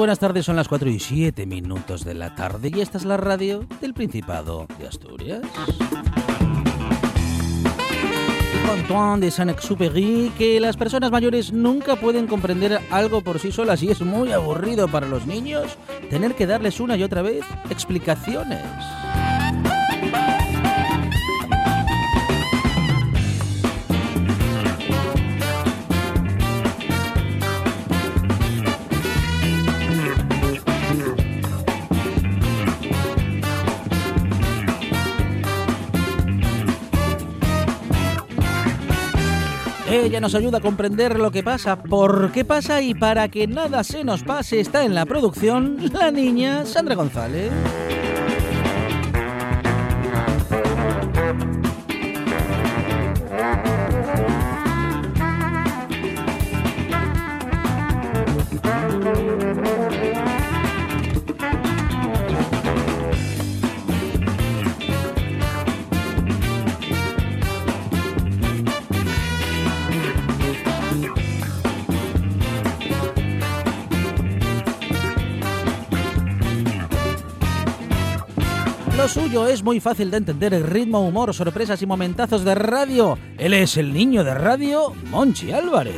Buenas tardes, son las 4 y 7 minutos de la tarde y esta es la radio del Principado de Asturias. Antoine de Saint-Exupéry que las personas mayores nunca pueden comprender algo por sí solas y es muy aburrido para los niños tener que darles una y otra vez explicaciones. Ella nos ayuda a comprender lo que pasa, por qué pasa y para que nada se nos pase está en la producción la niña Sandra González. Suyo es muy fácil de entender el ritmo, humor, sorpresas y momentazos de radio. Él es el niño de radio, Monchi Álvarez.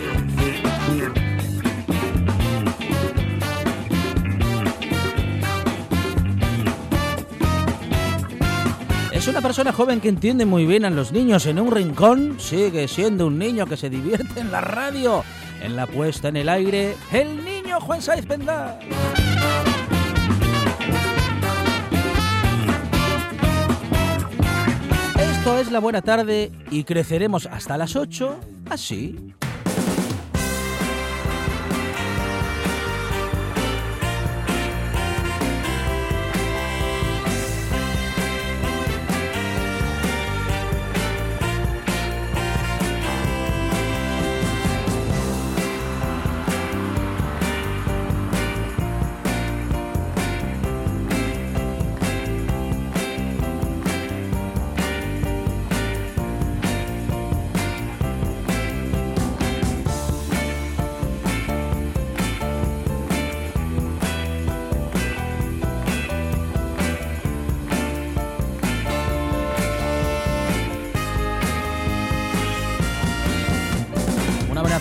Es una persona joven que entiende muy bien a los niños en un rincón. Sigue siendo un niño que se divierte en la radio, en la puesta en el aire. El niño Juan Saiz Pendá. Esto es la buena tarde y creceremos hasta las 8 así.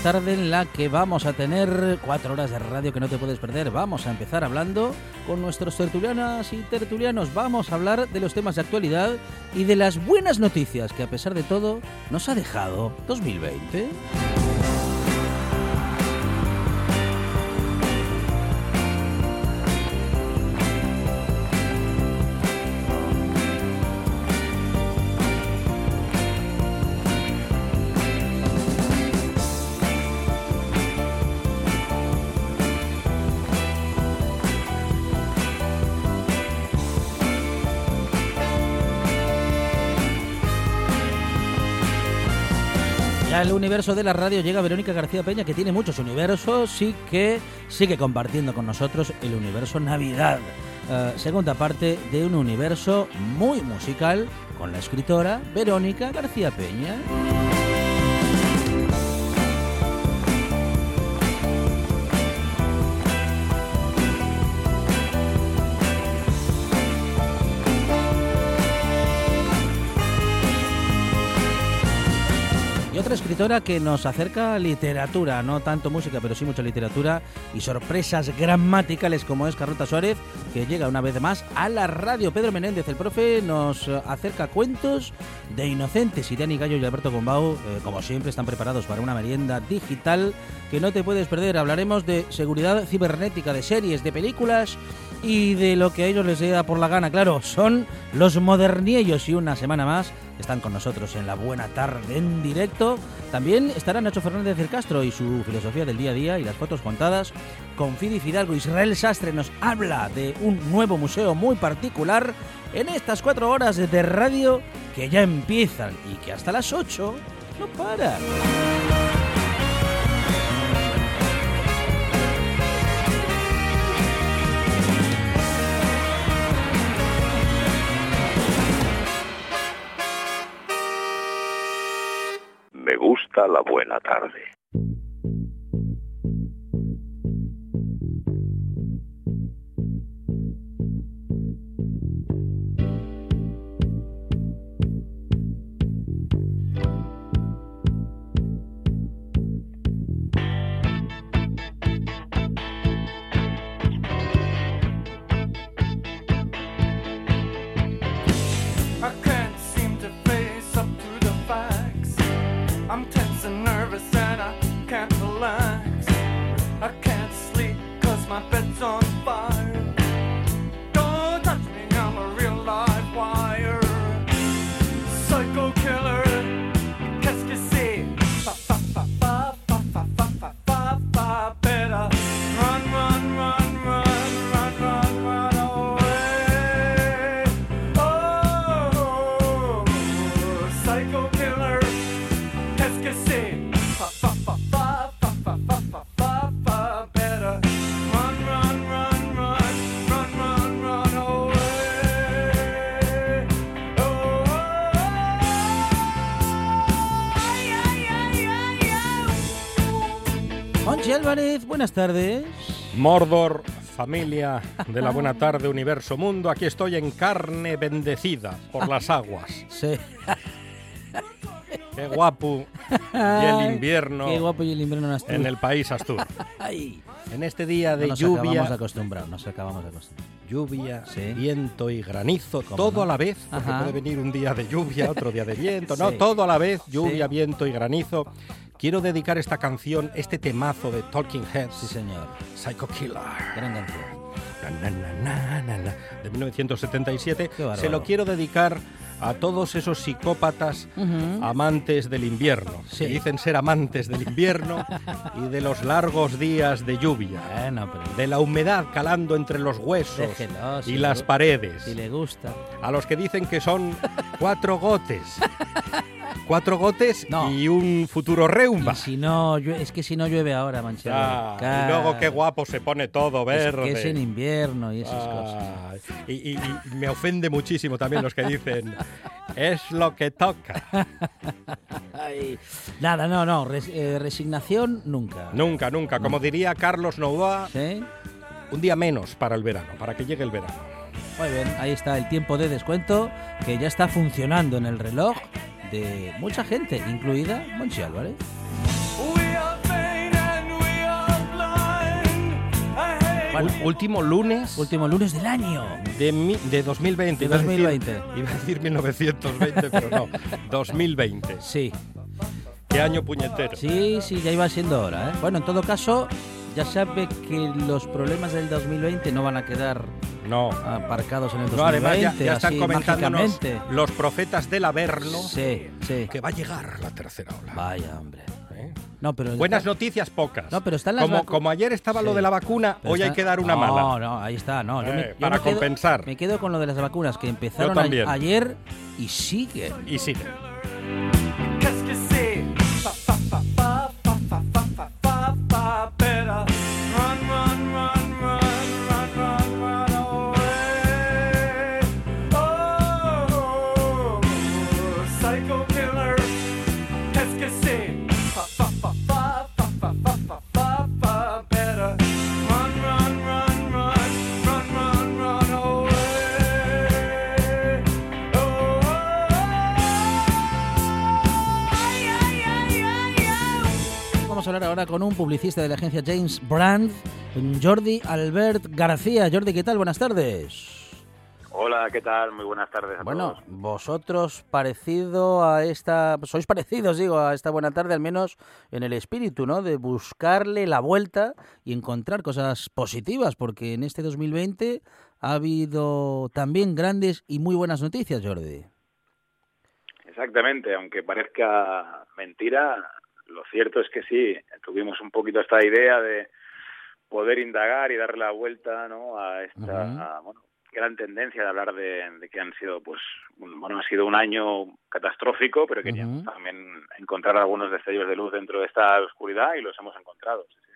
Tarde en la que vamos a tener cuatro horas de radio que no te puedes perder. Vamos a empezar hablando con nuestros tertulianas y tertulianos. Vamos a hablar de los temas de actualidad y de las buenas noticias que a pesar de todo nos ha dejado 2020. Universo de la radio llega Verónica García Peña, que tiene muchos universos y que sigue compartiendo con nosotros el universo Navidad. Eh, segunda parte de un universo muy musical con la escritora Verónica García Peña. Escritora que nos acerca literatura, no tanto música, pero sí mucha literatura y sorpresas gramaticales como es Carlota Suárez, que llega una vez más a la radio. Pedro Menéndez, el profe, nos acerca cuentos de inocentes y Dani Gallo y Alberto Bombao, eh, como siempre, están preparados para una merienda digital que no te puedes perder. Hablaremos de seguridad cibernética, de series, de películas y de lo que a ellos les da por la gana. Claro, son los moderniellos y una semana más están con nosotros en la buena tarde en directo. También estará Nacho Fernández del Castro y su filosofía del día a día y las fotos contadas. Con Fidi Fidalgo, Israel Sastre nos habla de un nuevo museo muy particular en estas cuatro horas de radio que ya empiezan y que hasta las ocho no paran. Gusta la buena tarde. Buenas tardes. Mordor, familia de la buena tarde, universo, mundo, aquí estoy en carne bendecida por las aguas. Sí. Qué guapo y el invierno Qué guapo y el invierno no en el país Astur. En este día No de nos acabamos de lluvia, acostumbrar, nos acabamos de acostumbrar. lluvia, Sí. viento y granizo, ¿Cómo todo no? a la vez, porque Ajá. puede venir un día de lluvia, otro día de viento, no, Sí. todo a la vez, lluvia, Sí. viento y granizo. Quiero dedicar esta canción, este temazo de Talking Heads, Sí, señor. Psycho Killer. Gran canción. Na, na, na, de 1977. Qué bárbaro. Se lo quiero dedicar a todos esos psicópatas amantes del invierno, Sí. que dicen ser amantes del invierno y de los largos días de lluvia, Bueno, pero de la humedad calando entre los huesos Déjelo, y si las le- paredes, si le gusta. a los que dicen que son cuatro gotes. Cuatro gotes No. y un futuro reumba. Y si no, es que si no llueve ahora, Manchego. Ah, y luego qué guapo se pone todo verde. Es que es en invierno y esas cosas. Y, y- y me ofende muchísimo también los que dicen es lo que toca. Nada, no, no. res- eh, resignación nunca. Nunca, nunca. Como diría Carlos Novoa, ¿Sí? un día menos para el verano, para que llegue el verano. Muy bien, ahí está el tiempo de descuento que ya está funcionando en el reloj de mucha gente, incluida Monchi Álvarez. We are vain and we are blind. I hate Bueno. Último lunes Último lunes del año. de, mi- de 2020. De iba a decir- 2020. Iba a decir 1920, pero no. 2020. Sí, Qué año puñetero. sí, sí, ya iba siendo hora. ¿eh? Bueno, en todo caso, ya sabe que los problemas del 2020 no van a quedar No. aparcados en el 2020. No, además ya, ya están comentándonos los profetas del Averno Sí, sí. que va a llegar la tercera ola. Vaya, hombre. ¿eh? No, pero Buenas noticias pocas. No, pero están las como, como ayer estaba lo de la vacuna, Pero hoy hay que dar una no, mala. No, ahí está, no. yo Eh, me- yo para me quedo- compensar. Me quedo con lo de las vacunas que empezaron a- ayer y siguen. Y sigue. Hablar ahora con un publicista de la agencia James Brand, Jordi Albert García. Jordi, ¿qué tal? Buenas tardes. Hola, ¿qué tal? Muy buenas tardes a Bueno, todos. vosotros parecido a esta, sois parecidos, digo, a esta buena tarde, al menos en el espíritu, ¿no? De buscarle la vuelta y encontrar cosas positivas, porque en este 2020 ha habido también grandes y muy buenas noticias, Jordi. Exactamente, aunque parezca mentira, lo cierto es que sí, tuvimos un poquito esta idea de poder indagar y darle la vuelta ¿no? a esta a, bueno, gran tendencia de hablar de, de que han sido, pues, un- bueno, ha sido un año catastrófico, pero queríamos también encontrar algunos destellos de luz dentro de esta oscuridad y los hemos encontrado. sí, sí.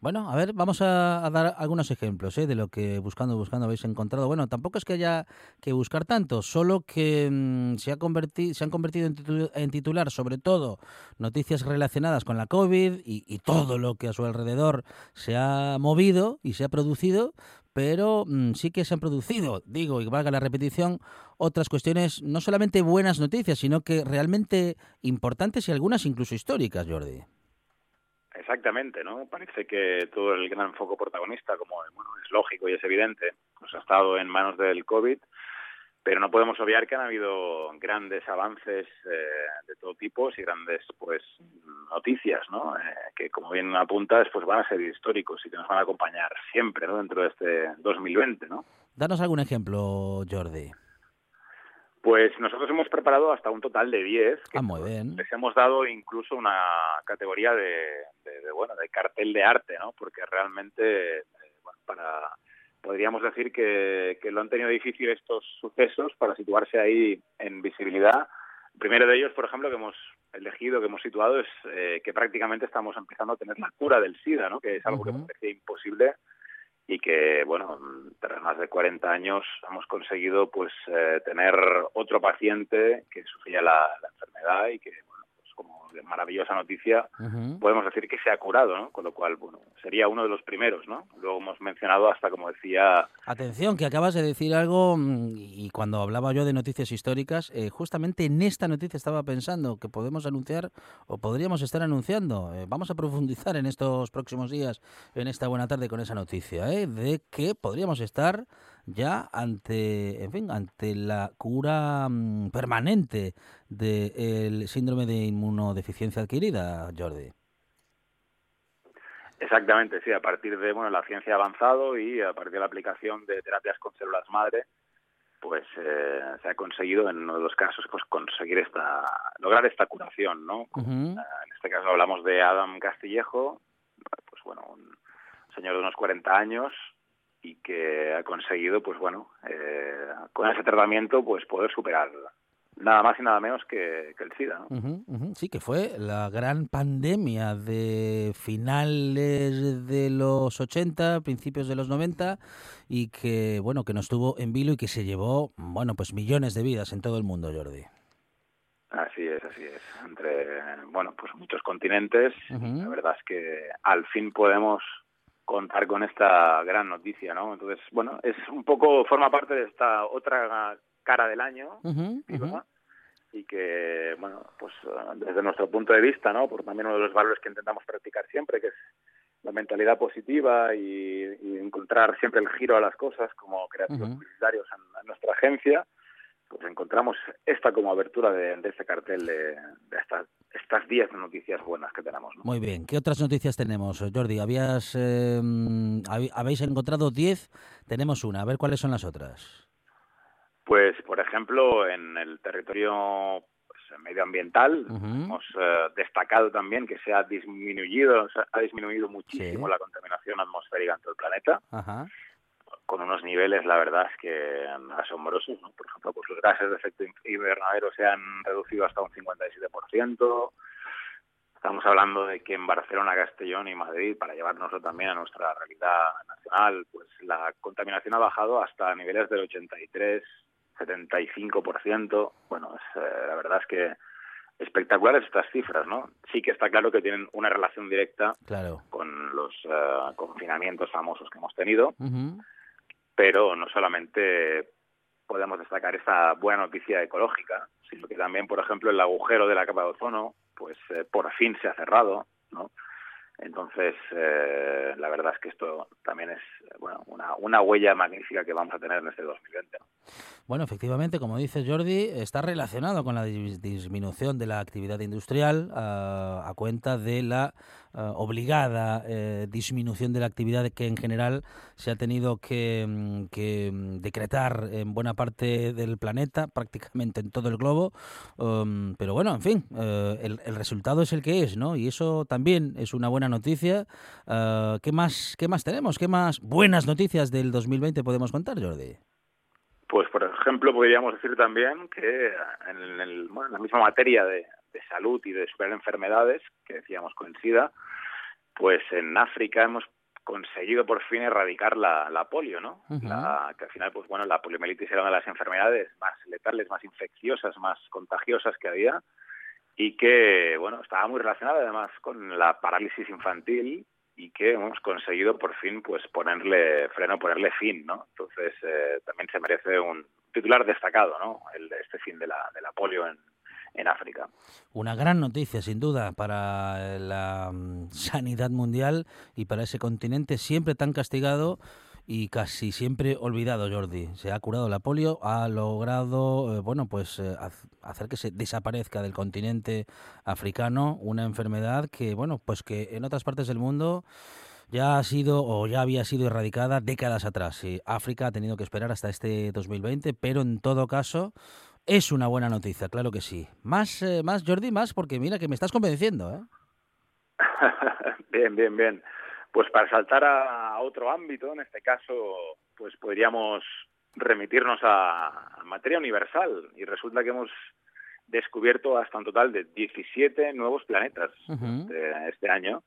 Bueno, a ver, vamos a, dar algunos ejemplos ¿eh? de lo que buscando, buscando habéis encontrado. Bueno, tampoco es que haya que buscar tanto, solo que mm, se, ha convertido, se han convertido en, titu- en titular sobre todo noticias relacionadas con la COVID y, y todo lo que a su alrededor se ha movido y se ha producido, pero mm, sí que se han producido, digo, y valga la repetición, otras cuestiones, no solamente buenas noticias, sino que realmente importantes y algunas incluso históricas, Jordi. Exactamente, ¿no? Parece que todo el gran foco protagonista, como bueno, es lógico y es evidente, pues ha estado en manos del COVID, pero no podemos obviar que han habido grandes avances eh, de todo tipo y grandes pues noticias, ¿no? Eh, que como bien apuntas, pues van a ser históricos y que nos van a acompañar siempre, ¿no? Dentro de este 2020, ¿no? Danos algún ejemplo, Jordi. Pues nosotros hemos preparado hasta un total de 10 que Ah, muy bien. les hemos dado incluso una categoría de, de- de, bueno de cartel de arte no porque realmente eh, bueno, para podríamos decir que, que lo han tenido difícil estos sucesos para situarse ahí en visibilidad el primero de ellos por ejemplo que hemos elegido que hemos situado es eh, que prácticamente estamos empezando a tener la cura del sida no que es algo Ujú. que parecía imposible y que bueno tras más de 40 años hemos conseguido pues eh, tener otro paciente que sufría la, la enfermedad y que bueno pues como de maravillosa noticia podemos decir que se ha curado no con lo cual bueno sería uno de los primeros no luego hemos mencionado hasta como decía Atención, que acabas de decir algo mm, y cuando hablaba yo de noticias históricas, eh, justamente en esta noticia estaba pensando que podemos anunciar o podríamos estar anunciando. eh, vamos a profundizar en estos próximos días, en esta buena tarde con esa noticia, ¿eh? de que podríamos estar ya ante, en fin, ante la cura mm, permanente del síndrome de inmunodeficiencia adquirida, Jordi. Exactamente, sí, a partir de bueno la ciencia ha avanzado y a partir de la aplicación de terapias con células madre, pues eh, se ha conseguido en uno de los casos pues conseguir esta lograr esta curación, ¿no? En este caso hablamos de Adam Castillejo, pues bueno, un señor de unos 40 años y que ha conseguido, pues bueno, eh, con ese tratamiento, pues poder superar nada más y nada menos que, que el SIDA, ¿no? Ujú. Sí, que fue la gran pandemia de finales de los 80, principios de los 90 y que, bueno, que nos tuvo en vilo y que se llevó, bueno, pues millones de vidas en todo el mundo, Jordi. Así es, así es. Entre, bueno, pues muchos continentes. La verdad es que al fin podemos contar con esta gran noticia, ¿no? Entonces, bueno, es un poco, forma parte de esta otra cara del año, Ujú, ¿sí, ujú. verdad? y que, bueno, pues desde nuestro punto de vista, ¿no? Por también uno de los valores que intentamos practicar siempre, que es la mentalidad positiva y, y encontrar siempre el giro a las cosas como creativos Ujú. publicitarios en, en nuestra agencia, pues encontramos esta como abertura de, de este cartel de, de estas estas 10 noticias buenas que tenemos, ¿no? Muy bien. ¿Qué otras noticias tenemos, Jordi? Habías, eh, habéis encontrado 10, tenemos una. A ver cuáles son las otras. Pues, por ejemplo, en el territorio pues, medioambiental hemos eh, destacado también que se ha disminuido, se ha disminuido muchísimo Sí. la contaminación atmosférica en todo el planeta, Ajá. Con unos niveles, la verdad, es que asombrosos. ¿no? Por ejemplo, pues los gases de efecto invernadero se han reducido hasta un 57%. Estamos hablando de que en Barcelona, Castellón y Madrid, para llevárnoslo también a nuestra realidad nacional, pues la contaminación ha bajado hasta niveles del 83, 75%. Bueno, es, eh, la verdad es que espectaculares estas cifras, ¿no? Sí que está claro que tienen una relación directa Claro. con los eh, confinamientos famosos que hemos tenido. Pero no solamente podemos destacar esta buena noticia ecológica, sino que también, por ejemplo, el agujero de la capa de ozono, pues eh, por fin se ha cerrado. Entonces, eh, la verdad es que esto también es bueno, una, una huella magnífica que vamos a tener en este 2020. Bueno, efectivamente, como dice Jordi, está relacionado con la disminución de la actividad industrial a, a cuenta de la uh, obligada eh, disminución de la actividad que en general se ha tenido que, mm, que, mm, decretar en buena parte del planeta, prácticamente en todo el globo. Um, pero bueno, en fin, uh, el, el, resultado es el que es, ¿no? Y eso también es una buena noticia. Uh, ¿qué, más, ¿Qué más tenemos? ¿Qué más buenas noticias del 2020 podemos contar, Jordi? Pues, por ejemplo, podríamos decir también que en, el, bueno, en la misma materia de, de salud y de superar enfermedades, que decíamos con SIDA, pues en África hemos conseguido por fin erradicar la, la polio, ¿no? Uh -huh. la, que al final, pues bueno, la poliomielitis era una de las enfermedades más letales, más infecciosas, más contagiosas que había y que, bueno, estaba muy relacionada además con la parálisis infantil y que hemos conseguido por fin pues ponerle freno, ponerle fin, ¿no? Entonces eh, también se merece un titular destacado, ¿no? El, este fin de la, de la polio en, en África. Una gran noticia, sin duda, para la um, sanidad mundial y para ese continente siempre tan castigado y casi siempre olvidado, Jordi. Se ha curado la polio, ha logrado, eh, bueno, pues eh, hacer que se desaparezca del continente africano una enfermedad que, bueno, pues que en otras partes del mundo ya ha sido o ya había sido erradicada décadas atrás. Y África ha tenido que esperar hasta este 2020, pero en todo caso es una buena noticia, claro que sí. Más, eh, más Jordi, más porque mira que me estás convenciendo, ¿eh? bien, bien, bien. Pues para saltar a otro ámbito, en este caso, pues podríamos remitirnos a, a materia universal y resulta que hemos descubierto hasta un total de 17 nuevos planetas uh -huh. este, este año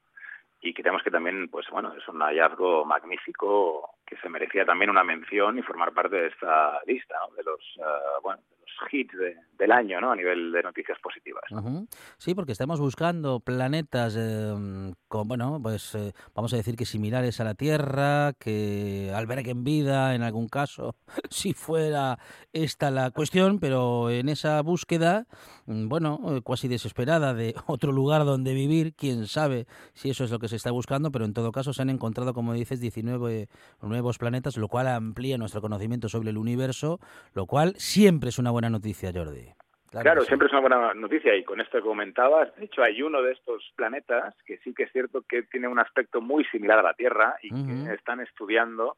y creemos que también, pues bueno, es un hallazgo magnífico que se merecía también una mención y formar parte de esta lista ¿no? de los, uh, bueno, de los hits de, del año, ¿no? A nivel de noticias positivas. Uh -huh. Sí, porque estamos buscando planetas, eh, con, bueno, pues eh, vamos a decir que similares a la Tierra, que alberguen vida en algún caso, si fuera esta la cuestión, pero en esa búsqueda, bueno, casi desesperada de otro lugar donde vivir, quién sabe si eso es lo que se está buscando, pero en todo caso se han encontrado, como dices, 19 nuevos planetas, lo cual amplía nuestro conocimiento sobre el universo, lo cual siempre es una buena noticia, Jordi. Claro, claro sí. siempre es una buena noticia y con esto que comentabas, de hecho hay uno de estos planetas que sí que es cierto que tiene un aspecto muy similar a la Tierra y uh -huh. que están estudiando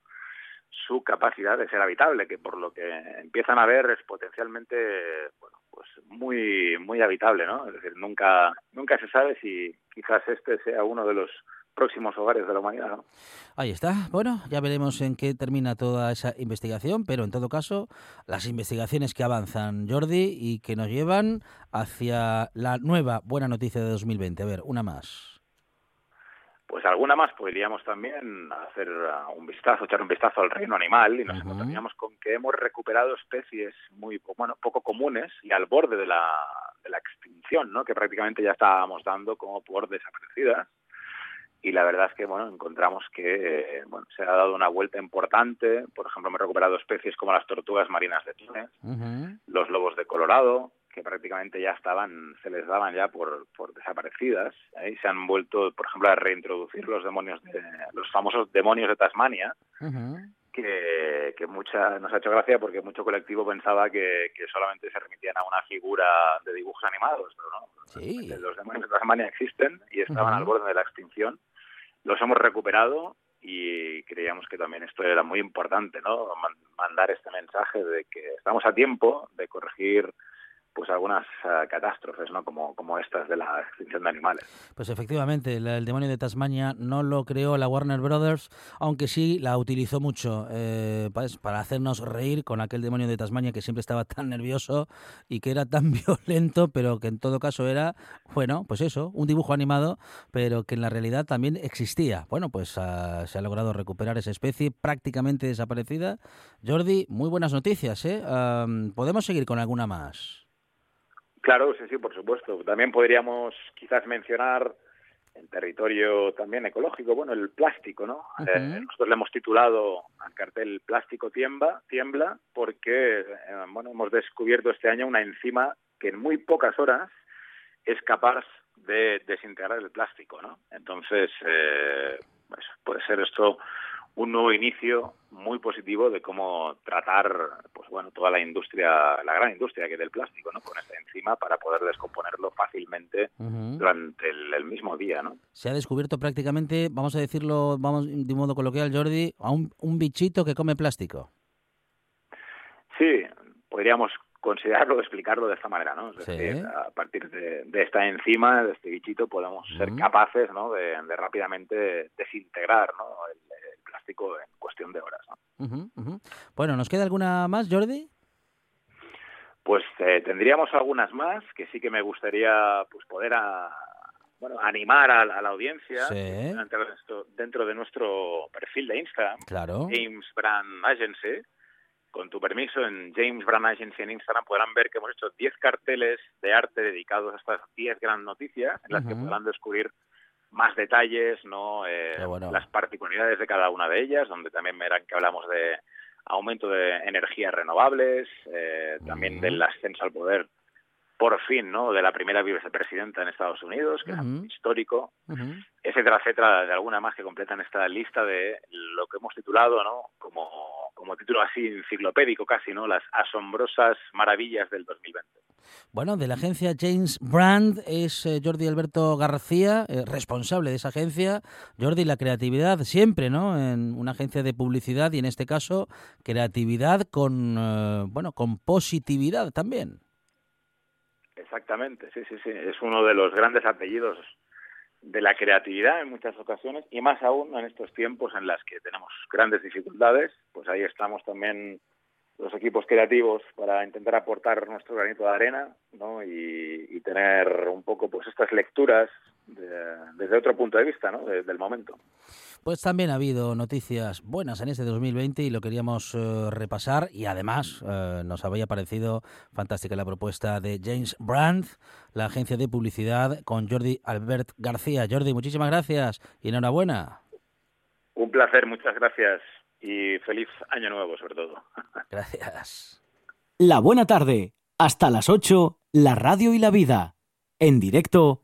su capacidad de ser habitable, que por lo que empiezan a ver es potencialmente bueno, pues muy muy habitable, ¿no? Es decir, nunca nunca se sabe si quizás este sea uno de los próximos hogares de la humanidad. ¿no? Ahí está. Bueno, ya veremos en qué termina toda esa investigación, pero en todo caso, las investigaciones que avanzan, Jordi, y que nos llevan hacia la nueva buena noticia de 2020. A ver, una más. Pues alguna más podríamos también hacer un vistazo, echar un vistazo al reino animal y nos uh -huh. encontraríamos con que hemos recuperado especies muy bueno, poco comunes y al borde de la, de la extinción, ¿no? que prácticamente ya estábamos dando como por desaparecidas y la verdad es que bueno encontramos que bueno se ha dado una vuelta importante por ejemplo hemos recuperado especies como las tortugas marinas de Túnez uh -huh. los lobos de Colorado que prácticamente ya estaban se les daban ya por, por desaparecidas ¿eh? y se han vuelto por ejemplo a reintroducir los demonios de los famosos demonios de Tasmania uh -huh. Que, que mucha nos ha hecho gracia porque mucho colectivo pensaba que, que solamente se remitían a una figura de dibujos animados pero no sí. los demonios de Tasmania existen y estaban uh -huh. al borde de la extinción los hemos recuperado y creíamos que también esto era muy importante, ¿no? Mandar este mensaje de que estamos a tiempo de corregir pues algunas uh, catástrofes, ¿no? Como, como estas de la extinción de animales. Pues efectivamente, el, demonio de Tasmania no lo creó la Warner Brothers, aunque sí la utilizó mucho eh, pues, para hacernos reír con aquel demonio de Tasmania que siempre estaba tan nervioso y que era tan violento, pero que en todo caso era, bueno, pues eso, un dibujo animado, pero que en la realidad también existía. Bueno, pues uh, se ha logrado recuperar esa especie prácticamente desaparecida. Jordi, muy buenas noticias, ¿eh? ¿Podemos seguir con alguna más? Claro, sí, sí, por supuesto. También podríamos quizás mencionar en territorio también ecológico, bueno, el plástico, ¿no? Uh -huh. eh, nosotros le hemos titulado al cartel Plástico tiembla, tiembla porque, eh, bueno, hemos descubierto este año una enzima que en muy pocas horas es capaz de desintegrar el plástico, ¿no? Entonces, eh, pues puede ser esto un nuevo inicio muy positivo de cómo tratar, pues bueno, toda la industria, la gran industria que es del plástico, ¿no? Con esta enzima para poder descomponerlo fácilmente durante el, el mismo día, ¿no? Se ha descubierto prácticamente, vamos a decirlo vamos de modo coloquial, Jordi, a un, un bichito que come plástico. Sí, podríamos considerarlo, explicarlo de esta manera, ¿no? Es Sí. decir, a partir de, de esta enzima, de este bichito, podemos ser capaces, ¿no? De, de rápidamente desintegrar, ¿no? El plástico en cuestión de horas. Bueno, ¿nos queda alguna más, Jordi? Pues eh, tendríamos algunas más que sí que me gustaría pues poder a- bueno, animar a, a la audiencia Sí. dentro, de nuestro, dentro de nuestro perfil de Instagram, Claro. James Brand Agency. Con tu permiso, en James Brand Agency en Instagram podrán ver que hemos hecho 10 carteles de arte dedicados a estas 10 grandes noticias en las que podrán descubrir más detalles, no Eh, bueno. las particularidades de cada una de ellas, donde también verán que hablamos de aumento de energías renovables, eh, también del ascenso al poder, por fin, ¿no? De la primera vicepresidenta en Estados Unidos, que Ujú. es histórico, etcétera, etcétera, de alguna más que completan esta lista de lo que hemos titulado, ¿no? Como, como título así enciclopédico casi, ¿no? Las asombrosas maravillas del 2020. Bueno, de la agencia James Brand es eh, Jordi Alberto García, eh, responsable de esa agencia. Jordi, la creatividad siempre, ¿no? En una agencia de publicidad y en este caso creatividad con, eh, bueno, con positividad también. Exactamente, sí, sí, sí. Es uno de los grandes apellidos de la creatividad en muchas ocasiones y más aún en estos tiempos en las que tenemos grandes dificultades, pues ahí estamos también los equipos creativos para intentar aportar nuestro granito de arena ¿no? y, y tener un poco pues estas lecturas de- desde otro punto de vista ¿no? De- del momento. Pues también ha habido noticias buenas en este 2020 y lo queríamos eh, repasar y además eh, nos había parecido fantástica la propuesta de James Brand, la agencia de publicidad con Jordi Albert García. Jordi, muchísimas gracias y enhorabuena. Un placer, muchas gracias y feliz año nuevo sobre todo. Gracias. La buena tarde. Hasta las 8, la radio y la vida. En directo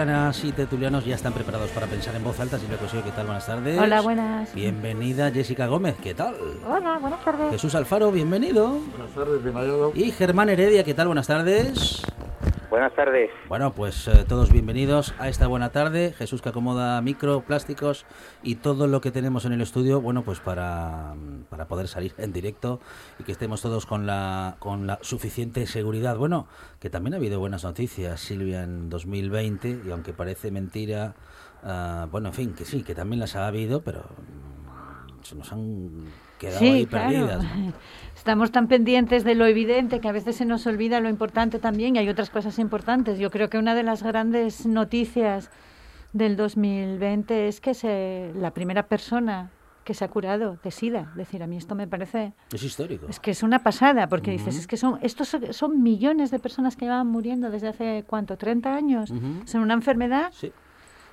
tertulianas y tertulianos ya están preparados para pensar en voz alta. Silvia Cosío, ¿qué tal? Buenas tardes. Hola, buenas. Bienvenida Jessica Gómez, ¿qué tal? Hola, buenas tardes. Jesús Alfaro, bienvenido. Buenas tardes, bien hallado. Y Germán Heredia, ¿qué tal? Buenas tardes. Buenas tardes. Bueno, pues eh, todos bienvenidos a esta buena tarde. Jesús que acomoda micro, plásticos y todo lo que tenemos en el estudio, bueno, pues para, para poder salir en directo y que estemos todos con la, con la suficiente seguridad. Bueno, que también ha habido buenas noticias, Silvia, en 2020 y aunque parece mentira, ah, bueno, en fin, que sí, que también las ha habido, pero mm, se nos han quedado ahí Sí, claro. perdidas. ¿no? Estamos tan pendientes de lo evidente que a veces se nos olvida lo importante también y hay otras cosas importantes. Yo creo que una de las grandes noticias del 2020 es que se, la primera persona que se ha curado de SIDA. Es decir, a mí esto me parece... Es histórico. Es que es una pasada, porque dices, es que son estos son- millones de personas que llevan muriendo desde hace, ¿cuánto? ¿30 años? Ujú. Es una enfermedad Sí.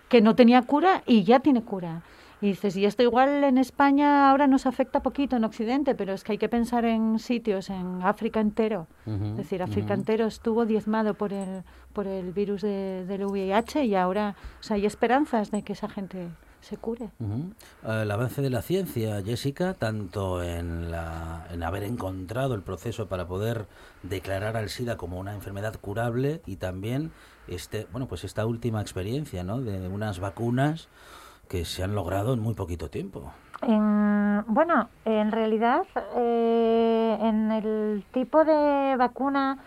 que no tenía cura y ya tiene cura. Y dices, y esto igual en España ahora nos afecta poquito en Occidente, pero es que hay que pensar en sitios, en África entero. Ujú, Es decir, África ujú. entero estuvo diezmado por el, por el virus de- del VIH y ahora o sea, hay esperanzas de que esa gente se cure. Ujú. El avance de la ciencia, Jessica, tanto en, la, en haber encontrado el proceso para poder declarar al SIDA como una enfermedad curable y también este, bueno, pues esta última experiencia, ¿no? De unas vacunas que se han logrado en muy poquito tiempo. En- bueno, en realidad, eh, en el tipo de vacuna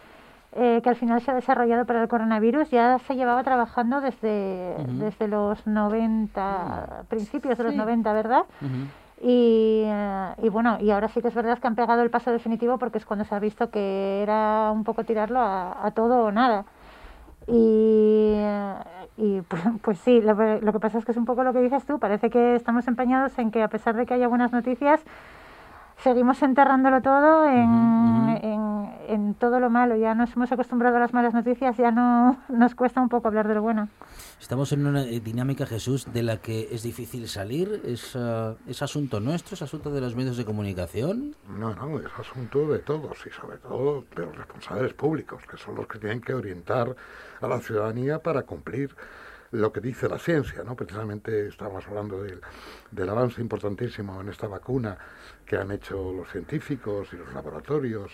eh, que al final se ha desarrollado para el coronavirus ya se llevaba trabajando desde, desde los 90, principios de los Sí. 90, ¿verdad? Y, eh, y bueno, y ahora sí que es verdad que han pegado el paso definitivo porque es cuando se ha visto que era un poco tirarlo a, a todo o nada. Y, eh, y pues, pues sí, lo, que- lo que pasa es que es un poco lo que dices tú, parece que estamos empeñados en que a pesar de que haya buenas noticias, seguimos enterrándolo todo en, en, en todo lo malo. Ya nos hemos acostumbrado a las malas noticias, ya no nos cuesta un poco hablar de lo bueno. Estamos en una eh, dinámica, Jesús, de la que es difícil salir. ¿Es, ah, es asunto nuestro? ¿Es asunto de los medios de comunicación? No, no, es asunto de todos y sobre todo de los responsables públicos, que son los que tienen que orientar a la ciudadanía para cumplir lo que dice la ciencia, ¿no? Precisamente estamos hablando del, del avance importantísimo en esta vacuna que han hecho los científicos y los laboratorios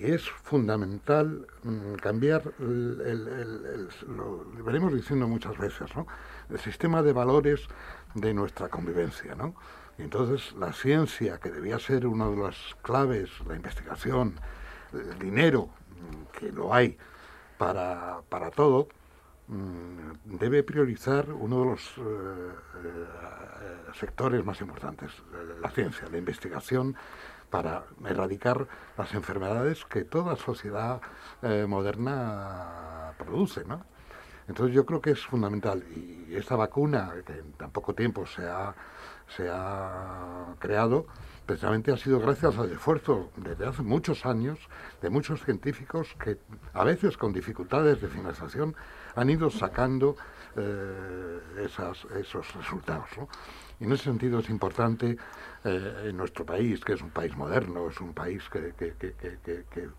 y es fundamental mm, cambiar el, el- lo venimos diciendo muchas veces, ¿no? El sistema de valores de nuestra convivencia, ¿no? Y entonces la ciencia, que debía ser una de las claves, la investigación, el dinero, mm, que lo hay para, para todo, mm, debe priorizar uno de los eh, eh, sectores más importantes, eh, la ciencia, la investigación, para erradicar las enfermedades que toda sociedad moderna produce, ¿no? Entonces yo creo que es fundamental y esta vacuna que en tan poco tiempo se ha, se ha creado precisamente ha sido gracias al esfuerzo desde hace muchos años de muchos científicos que a veces con dificultades de financiación han ido sacando eh, esos resultados. ¿no? Y en ese sentido es importante eh, en nuestro país, que es un país moderno, es un país que,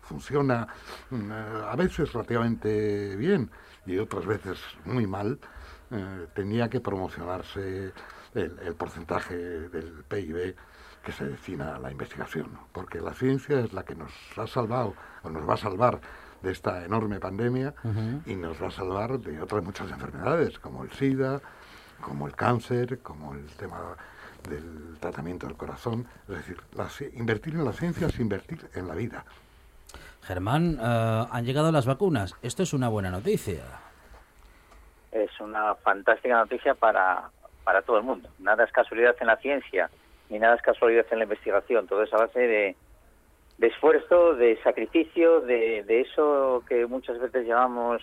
funciona mm, eh, a veces relativamente bien y otras veces muy mal, eh, tenía que promocionarse el porcentaje del PIB que se destina a la investigación, porque la ciencia es la que nos ha salvado o nos va a salvar de esta enorme pandemia y nos va a salvar de otras muchas enfermedades, como el SIDA, como el cáncer, como el tema del tratamiento del corazón. Es decir, la invertir en la ciencia es invertir en la vida. Germán, ah, han llegado las vacunas. Esto es una buena noticia. es una fantástica noticia para, para todo el mundo. Nada es casualidad en la ciencia, ni nada es casualidad en la investigación. Todo es a base de, de esfuerzo, de sacrificio, de, de eso que muchas veces llamamos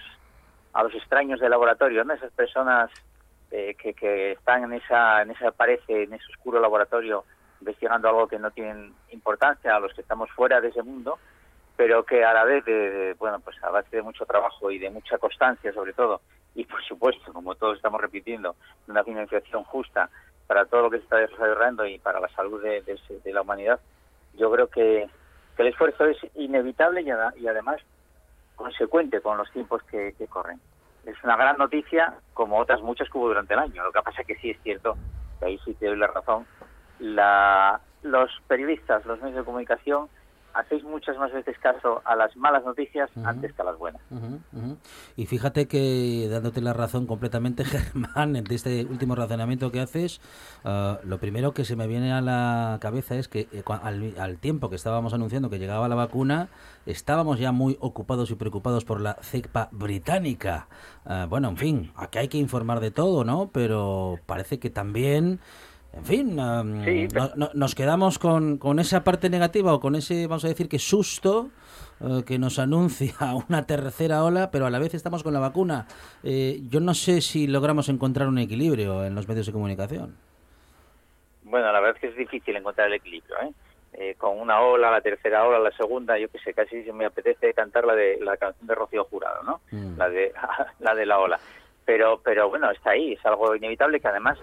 a los extraños del laboratorio, ¿no? Esas personas eh, que, están en esa, en esa pared, en ese oscuro laboratorio, investigando algo que no tiene importancia, a los que estamos fuera de ese mundo, pero que a la vez, de, de, bueno, pues a base de mucho trabajo y de mucha constancia, sobre todo, y por supuesto, como todos estamos repitiendo, de una financiación justa para todo lo que se está desarrollando y para la salud de, de- de la humanidad, yo creo que, el esfuerzo es inevitable y, y además consecuente con los tiempos que, corren. Es una gran noticia, como otras muchas que hubo durante el año. Lo que pasa es que sí es cierto, que ahí sí te doy la razón, la, los periodistas, los medios de comunicación, hacéis muchas más veces caso a las malas noticias antes que a las buenas. Y fíjate que, dándote la razón completamente, Germán, de este último razonamiento que haces, ah, lo primero que se me viene a la cabeza es que eh, al, al tiempo que estábamos anunciando que llegaba la vacuna, estábamos ya muy ocupados y preocupados por la cepa británica. Ah, bueno, en fin, aquí hay que informar de todo, ¿no? Pero parece que también... En fin, am, Sí, no- no- nos quedamos con, con esa parte negativa o con ese, vamos a decir que susto eh, que nos anuncia una tercera ola, pero a la vez estamos con la vacuna. Eh, yo no sé si logramos encontrar un equilibrio en los medios de comunicación. Bueno, la verdad es que es difícil encontrar el equilibrio, ¿eh? Eh, con una ola, la tercera ola, la segunda, yo que sé, casi se me apetece cantar la de la canción de Rocío Jurado, ¿no? La de la de la ola. Pero pero bueno, está ahí, es algo inevitable que además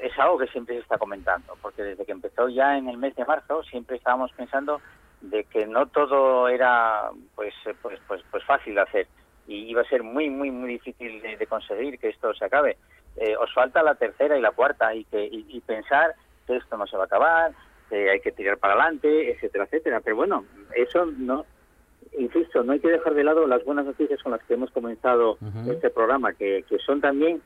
es algo que siempre se está comentando, porque desde que empezó ya en el mes de marzo siempre estábamos pensando de que no todo era pues eh, pues pues pues fácil de hacer y iba a ser muy muy muy difícil de, de conseguir que esto se acabe. Eh, os falta la tercera y la cuarta y que y, y pensar que esto no se va a acabar, que hay que tirar para adelante, etcétera, etcétera. Pero bueno, eso no insisto, no hay que dejar de lado las buenas noticias con las que hemos comenzado este programa, que, que son también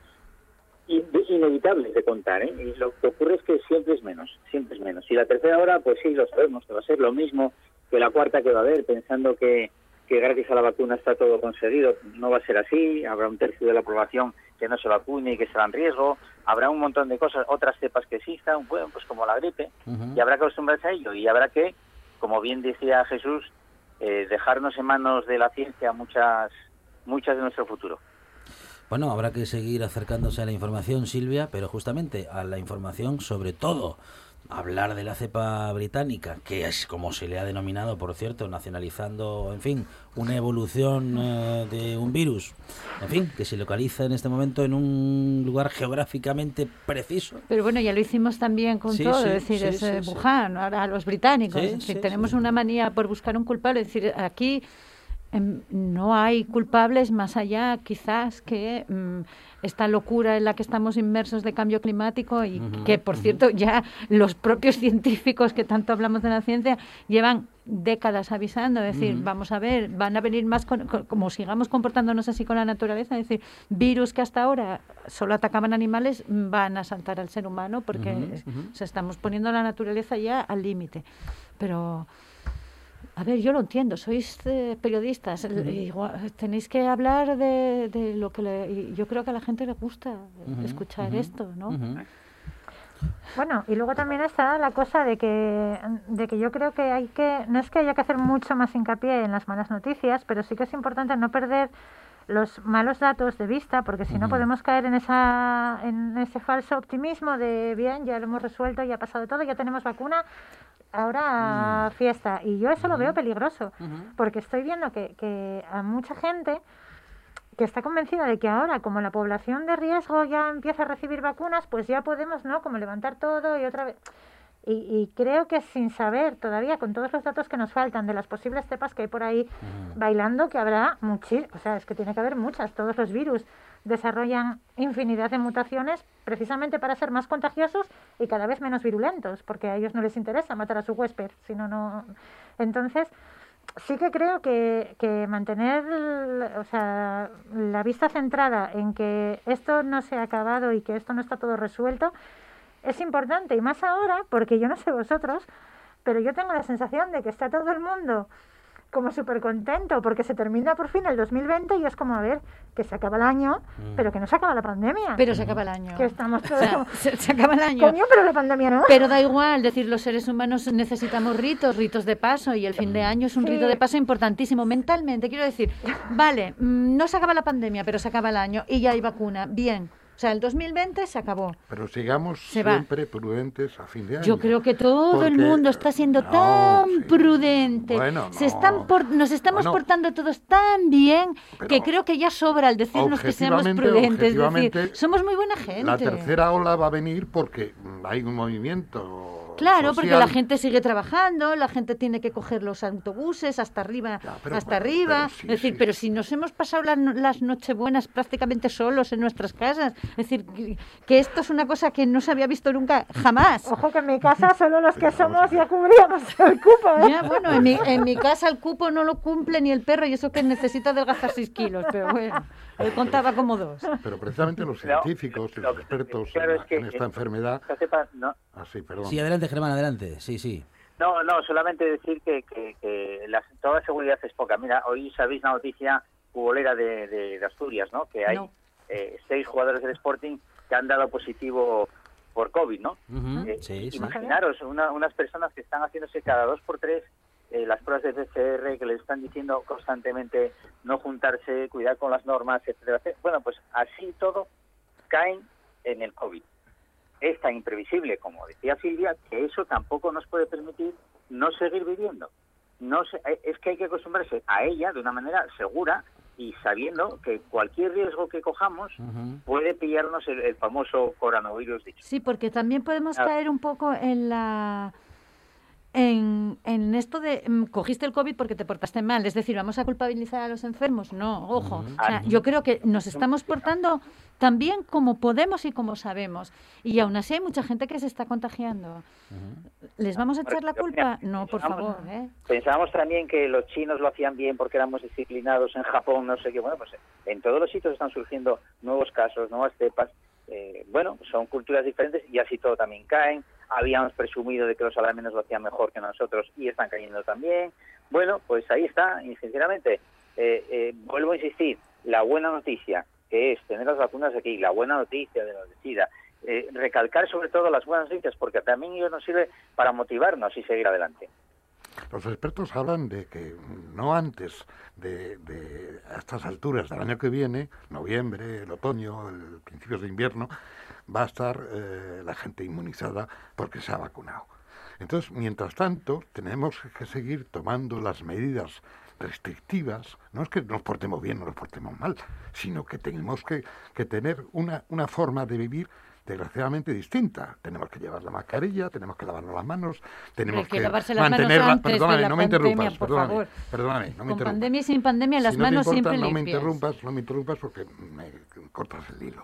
inevitables de contar, ¿eh? Y lo que ocurre es que siempre es menos, siempre es menos. Y la tercera hora, pues sí, lo sabemos, que va a ser lo mismo que la cuarta que va a haber, pensando que, que gracias a la vacuna está todo conseguido. No va a ser así, habrá un tercio de la población que no se vacune y que será en riesgo, habrá un montón de cosas, otras cepas que existan, bueno, pues como la gripe, y habrá que acostumbrarse a ello, y habrá que, como bien decía Jesús, eh, dejarnos en manos de la ciencia muchas, muchas de nuestro futuro. Bueno, habrá que seguir acercándose a la información, Silvia, pero justamente a la información sobre todo. Hablar de la cepa británica, que es como se le ha denominado, por cierto, nacionalizando, en fin, una evolución eh, de un virus, en fin, que se localiza en este momento en un lugar geográficamente preciso. Pero bueno, ya lo hicimos también con Sí, todo, sí, es decir, sí, es eh. Wuhan, ahora a los británicos. Decir, sí, tenemos una manía por buscar un culpable, es decir, aquí no hay culpables más allá quizás que mm, esta locura en la que estamos inmersos de cambio climático y que, por cierto, ya los propios científicos que tanto hablamos de la ciencia llevan décadas avisando, es decir, vamos a ver, van a venir más, con- con- como sigamos comportándonos así con la naturaleza, es decir, virus que hasta ahora solo atacaban animales van a saltar al ser humano porque sea, estamos poniendo la naturaleza ya al límite. Pero, a ver, yo lo entiendo, sois eh, periodistas, igual, tenéis que hablar de, de lo que le, y yo creo que a la gente le gusta escuchar esto, ¿no? Bueno, y luego también está la cosa de que, de que yo creo que hay que, no es que haya que hacer mucho más hincapié en las malas noticias, pero sí que es importante no perder los malos datos de vista, porque si no podemos caer en, esa, en ese falso optimismo de, bien, ya lo hemos resuelto, ya ha pasado todo, ya tenemos vacuna, ahora fiesta. Y yo eso lo veo peligroso, porque estoy viendo que, que a mucha gente que está convencida de que ahora, como la población de riesgo ya empieza a recibir vacunas, pues ya podemos, ¿no? Como levantar todo y otra vez. Y, y creo que sin saber todavía, con todos los datos que nos faltan de las posibles cepas que hay por ahí bailando, que habrá muchísimas, o sea, es que tiene que haber muchas, todos los virus desarrollan infinidad de mutaciones precisamente para ser más contagiosos y cada vez menos virulentos, porque a ellos no les interesa matar a su huésped, sino no. Entonces, sí que creo que, que mantener o sea, la vista centrada en que esto no se ha acabado y que esto no está todo resuelto es importante. Y más ahora, porque yo no sé vosotros, pero yo tengo la sensación de que está todo el mundo como súper contento porque se termina por fin el 2020 y es como a ver que se acaba el año, pero que no se acaba la pandemia. Pero se acaba el año. Que estamos O sea, todos... se, se acaba el año. Coño, pero la pandemia no. Pero da igual, decir, los seres humanos necesitamos ritos, ritos de paso, y el fin de año es un Sí. rito de paso importantísimo mentalmente. Quiero decir, vale, mm, no se acaba la pandemia, pero se acaba el año y ya hay vacuna. Bien. O sea, el 2020 se acabó. Pero sigamos Se va. siempre prudentes a fin de año. Yo creo que todo el mundo está siendo tan prudente. Bueno, Se están por- nos estamos Bueno. portando todos tan bien que creo que ya sobra el decirnos que seamos prudentes. Es decir, somos muy buena gente. La tercera ola va a venir porque hay un movimiento. Claro, porque la gente sigue trabajando, la gente tiene que coger los autobuses hasta arriba, pero hasta arriba. pero sí, es decir, pero si nos hemos pasado las, no- las nochebuenas prácticamente solos en nuestras casas, es decir, que, que esto es una cosa que no se había visto nunca, jamás. Ojo que en mi casa solo los que somos ya cubríamos el cupo. ¿eh? Ya, bueno, en mi, en mi casa el cupo no lo cumple ni el perro y eso que necesita adelgazar 6 kilos, pero bueno, contaba como dos. Pero precisamente los No, científicos y los expertos claro, en, es que en esta enfermedad. no, Ah, sí, perdón. Sí, adelante, Germán, adelante. Sí, sí. No, no, solamente decir que, que, que la, toda seguridad es poca. Mira, hoy sabéis la noticia futbolera de, de, de Asturias, ¿no? Que hay No. eh, seis jugadores del Sporting que han dado positivo por COVID, ¿no? Eh, sí, sí. Imaginaros una- unas personas que están haciéndose cada dos por tres eh, las pruebas de PCR, que les están diciendo constantemente no juntarse, cuidar con las normas, etcétera, etcétera. Bueno, pues así todo caen en el COVID. Es tan imprevisible, como decía Silvia, que eso tampoco nos puede permitir no seguir viviendo. No se- eh, es que hay que acostumbrarse a ella de una manera segura y sabiendo que cualquier riesgo que cojamos puede pillarnos el, el famoso coronavirus dicho. Sí, porque también podemos Ah. caer un poco en la en, en esto de mm, cogiste el COVID porque te portaste mal, es decir, vamos a culpabilizar a los enfermos. No, ojo. O sea, yo creo que nos estamos portando tan bien como podemos y como sabemos. Y aún así hay mucha gente que se está contagiando. ¿Les vamos a echar la culpa? No, por favor. ¿eh? Pensábamos también que los chinos lo hacían bien porque éramos disciplinados en Japón, no sé qué. Bueno, pues en todos los sitios están surgiendo nuevos casos, nuevas cepas. Eh, bueno, son culturas diferentes y así todo también caen. Habíamos presumido de que los alemanes lo hacían mejor que nosotros y están cayendo también. Bueno, pues ahí está. Y sinceramente, eh, eh, vuelvo a insistir, la buena noticia que es tener las vacunas aquí, la buena noticia de de SIDA, eh, recalcar sobre todo las buenas noticias porque también ello nos sirve para motivarnos y seguir adelante. Los expertos hablan de que no antes de, de estas alturas del año que viene, noviembre, el otoño, el principios de invierno, va a estar eh, la gente inmunizada porque se ha vacunado. Entonces, mientras tanto, tenemos que seguir tomando las medidas restrictivas. No es que nos portemos bien o nos portemos mal, sino que tenemos que, tener una forma de vivir desgraciadamente distinta. Tenemos que llevar la mascarilla, tenemos que lavarnos las manos, tenemos que que, lavarse las manos mantener la- antes de perdóname, la no me interrumpas, por perdóname, favor. perdóname, no me Con pandemia y sin pandemia, las Si no te manos importa, siempre no me interrumpas, no me interrumpas porque me cortas el hilo.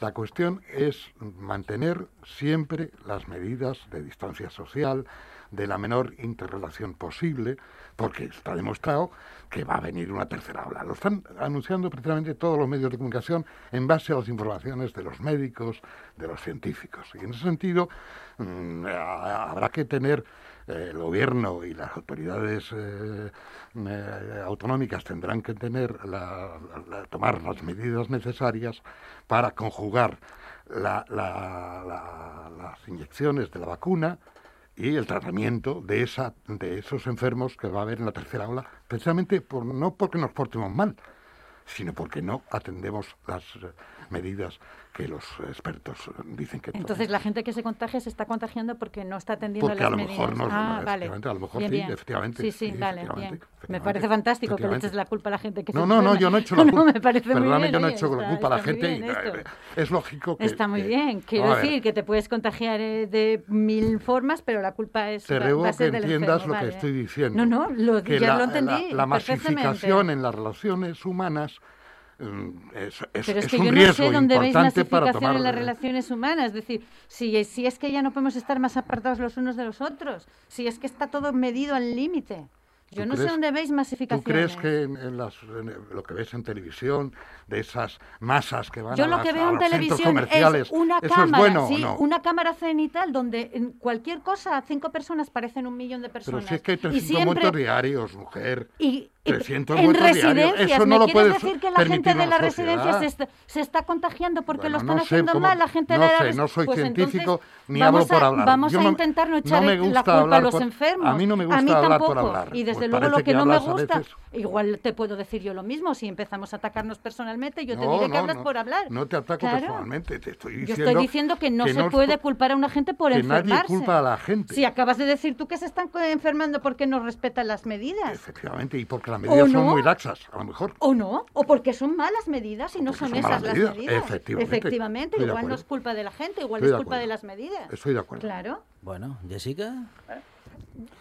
La cuestión es mantener siempre las medidas de distancia social, de la menor interrelación posible, porque está demostrado que va a venir una tercera ola. Lo están anunciando precisamente todos los medios de comunicación en base a las informaciones de los médicos, de los científicos. Y en ese sentido, mm, habrá que tener eh, el gobierno y las autoridades eh, eh, autonómicas tendrán que tener la- la- tomar las medidas necesarias para conjugar la- las inyecciones de la vacuna y el tratamiento de esa de esos enfermos que va a haber en la tercera ola, precisamente por, no porque nos portemos mal, sino porque no atendemos las medidas que los expertos dicen que Entonces la gente que se contagia se está contagiando porque no está atendiendo Porque las a lo medidas. mejor no, ah, no, vale. a lo mejor Bien, sí, bien. efectivamente, Sí, sí, sí, vale, bien. Me parece fantástico que le eches la culpa a la gente que se No, no, no, yo no he hecho la No, culpa. me parece muy Perdóname, bien. yo no he hecho la está- culpa a la muy gente. y, eh, es lógico que... Está muy que- bien, quiero a decir que te puedes contagiar eh, de mil formas, pero la culpa es Te ruego a que entiendas lo que estoy diciendo. No, no, ya la, lo entendí. la- la masificación en las relaciones humanas es, es- Pero es, es que un yo no riesgo sé dónde veis masificación tomar... en las relaciones humanas. Es decir, si, si es que ya no podemos estar más apartados los unos de los otros, si es que está todo medido al límite. Yo ¿Tú no sé dónde veis ¿Tú masificaciones. crees que en, en las, en lo que ves en televisión, de esas masas que van Yo a, lo las- que veo en televisión comerciales, es una cámara, es bueno sí, o no? una cámara cenital donde en cualquier cosa cinco personas parecen un millón de Pero personas. si es que hay y 300 siempre muertos diarios, mujer. y 300 en residencias, eso no ¿me lo puedes decir que la gente de las residencias se está, se está contagiando porque Bueno, lo están no haciendo cómo- mal la gente no de la sé, no soy Pues científico entonces ni vamos hablo por a- hablar. Vamos Yo a no- intentar no no echar me la culpa a los por- enfermos. a mí no me gusta mí hablar por tampoco. hablar. Y desde Pues luego lo que, no me a gusta, veces- igual te puedo decir yo lo mismo. Si empezamos a atacarnos personalmente, yo te No, diré que no, hablas no, por hablar. No te ataco Claro. personalmente, te estoy Yo diciendo... estoy diciendo que no que se puede culpar a una gente por enfermarse. nadie culpa a la gente. Si acabas de decir tú que se están enfermando porque no respetan las medidas. Efectivamente, y porque las medidas ¿O son no? muy laxas, a lo mejor. ¿O no? ¿O porque son malas medidas y no son son esas las medidas, medidas? efectivamente. Igual no es culpa de la gente, igual Estoy es culpa de las medidas. Estoy de acuerdo. Claro. Bueno, Jessica.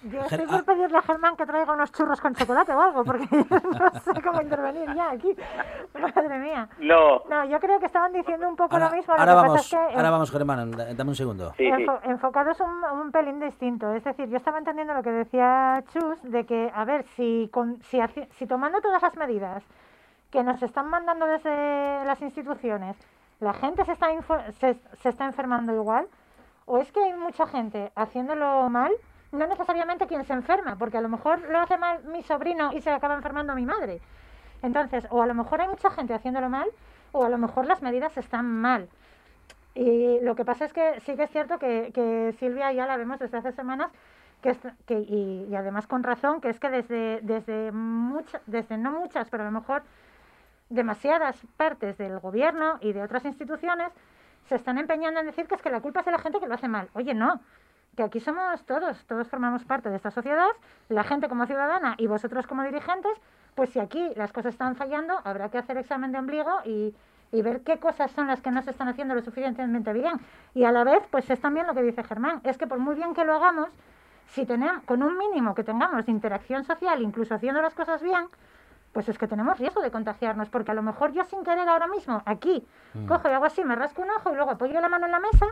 Yo estoy por pedirle a Germán que traiga unos churros con chocolate o algo, porque no sé cómo intervenir ya aquí. Madre mía. No. No, yo creo que estaban diciendo un poco Ahora, lo mismo. Lo ahora que vamos, pasa es que, ahora vamos, Germán, da- dame un segundo. Sí, sí. Enfo- enfocados un, un pelín distinto. Es decir, yo estaba entendiendo lo que decía Chus, de que, a ver, si, con, si, tomando todas las medidas que nos están mandando desde las instituciones, la gente se está, se, se está enfermando igual, o es que hay mucha gente haciéndolo mal, no necesariamente quien se enferma, porque a lo mejor lo hace mal mi sobrino y se acaba enfermando mi madre. Entonces, o a lo mejor hay mucha gente haciéndolo mal, o a lo mejor las medidas están mal. Y lo que pasa es que sí que es cierto que, que Silvia ya la vemos desde hace semanas, que, que y, y además con razón, que es que desde, desde, mucha- desde no muchas, pero a lo mejor demasiadas partes del gobierno y de otras instituciones se están empeñando en decir que es que la culpa es de la gente que lo hace mal. Oye, no, que aquí somos todos, todos formamos parte de esta sociedad, la gente como ciudadana y vosotros como dirigentes, pues si aquí las cosas están fallando, habrá que hacer examen de ombligo y, y ver qué cosas son las que no se están haciendo lo suficientemente bien. Y a la vez, pues es también lo que dice Germán, es que por muy bien que lo hagamos, si tenemos, con un mínimo que tengamos de interacción social, incluso haciendo las cosas bien, pues es que tenemos riesgo de contagiarnos, porque a lo mejor yo sin querer ahora mismo, aquí, Mm. cojo y hago así, me rasco un ojo y luego apoyo la mano en la mesa,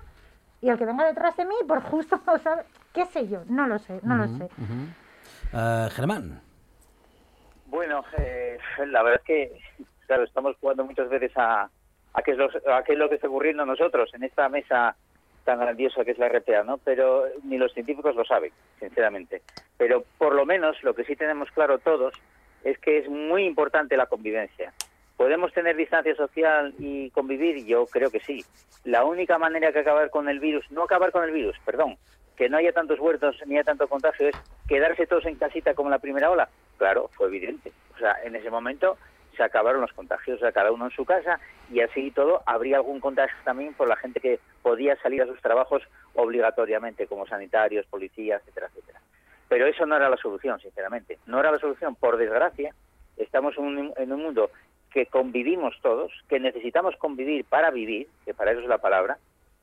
y el que venga detrás de mí, por justo, o sea, qué sé yo, no lo sé, no lo sé. Ah, Germán. Bueno, eh, la verdad es que, claro, estamos jugando muchas veces a, a, qué es lo, a qué es lo que está ocurriendo nosotros en esta mesa tan grandiosa que es la RPA, ¿no? Pero ni los científicos lo saben, sinceramente. Pero por lo menos lo que sí tenemos claro todos es que es muy importante la convivencia. ¿Podemos tener distancia social y convivir? Yo creo que sí. La única manera que acabar con el virus, no acabar con el virus, perdón, que no haya tantos huertos ni haya tanto contagio es quedarse todos en casita como la primera ola. Claro, fue evidente. O sea, en ese momento se acabaron los contagios, o sea, cada uno en su casa y así y todo habría algún contagio también por la gente que podía salir a sus trabajos obligatoriamente, como sanitarios, policías, etcétera, etcétera. Pero eso no era la solución, sinceramente. No era la solución, por desgracia. Estamos un, en un mundo que convivimos todos, que necesitamos convivir para vivir, que para eso es la palabra,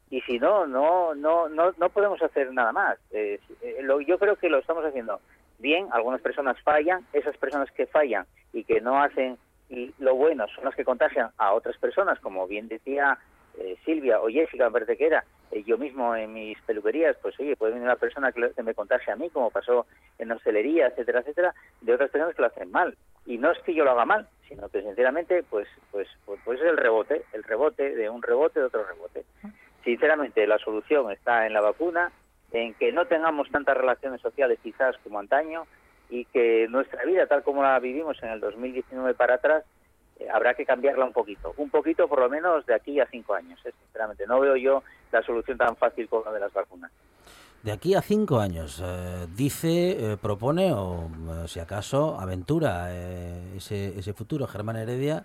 y si no, no, no, no, no podemos hacer nada más. Eh, eh, lo- yo creo que lo estamos haciendo bien, algunas personas fallan, esas personas que fallan y que no hacen lo bueno son las que contagian a otras personas, como bien decía eh, Silvia o Jessica, me parece que era, eh, yo mismo en mis peluquerías, pues oye, puede venir una persona que, me contagie a mí, como pasó en hostelería, etcétera, etcétera, de otras personas que lo hacen mal. Y no es que yo lo haga mal, sino que sinceramente, pues, pues, pues, pues es el rebote, el rebote de un rebote de otro rebote. Sinceramente, la solución está en la vacuna, en que no tengamos tantas relaciones sociales quizás como antaño y que nuestra vida, tal como la vivimos en el 2019 para atrás, eh, habrá que cambiarla un poquito. Un poquito por lo menos de aquí a cinco años, eh, sinceramente. No veo yo la solución tan fácil como la de las vacunas. De aquí a cinco años, eh, dice, eh, propone, o si acaso, aventura ese, ese futuro, Germán Heredia,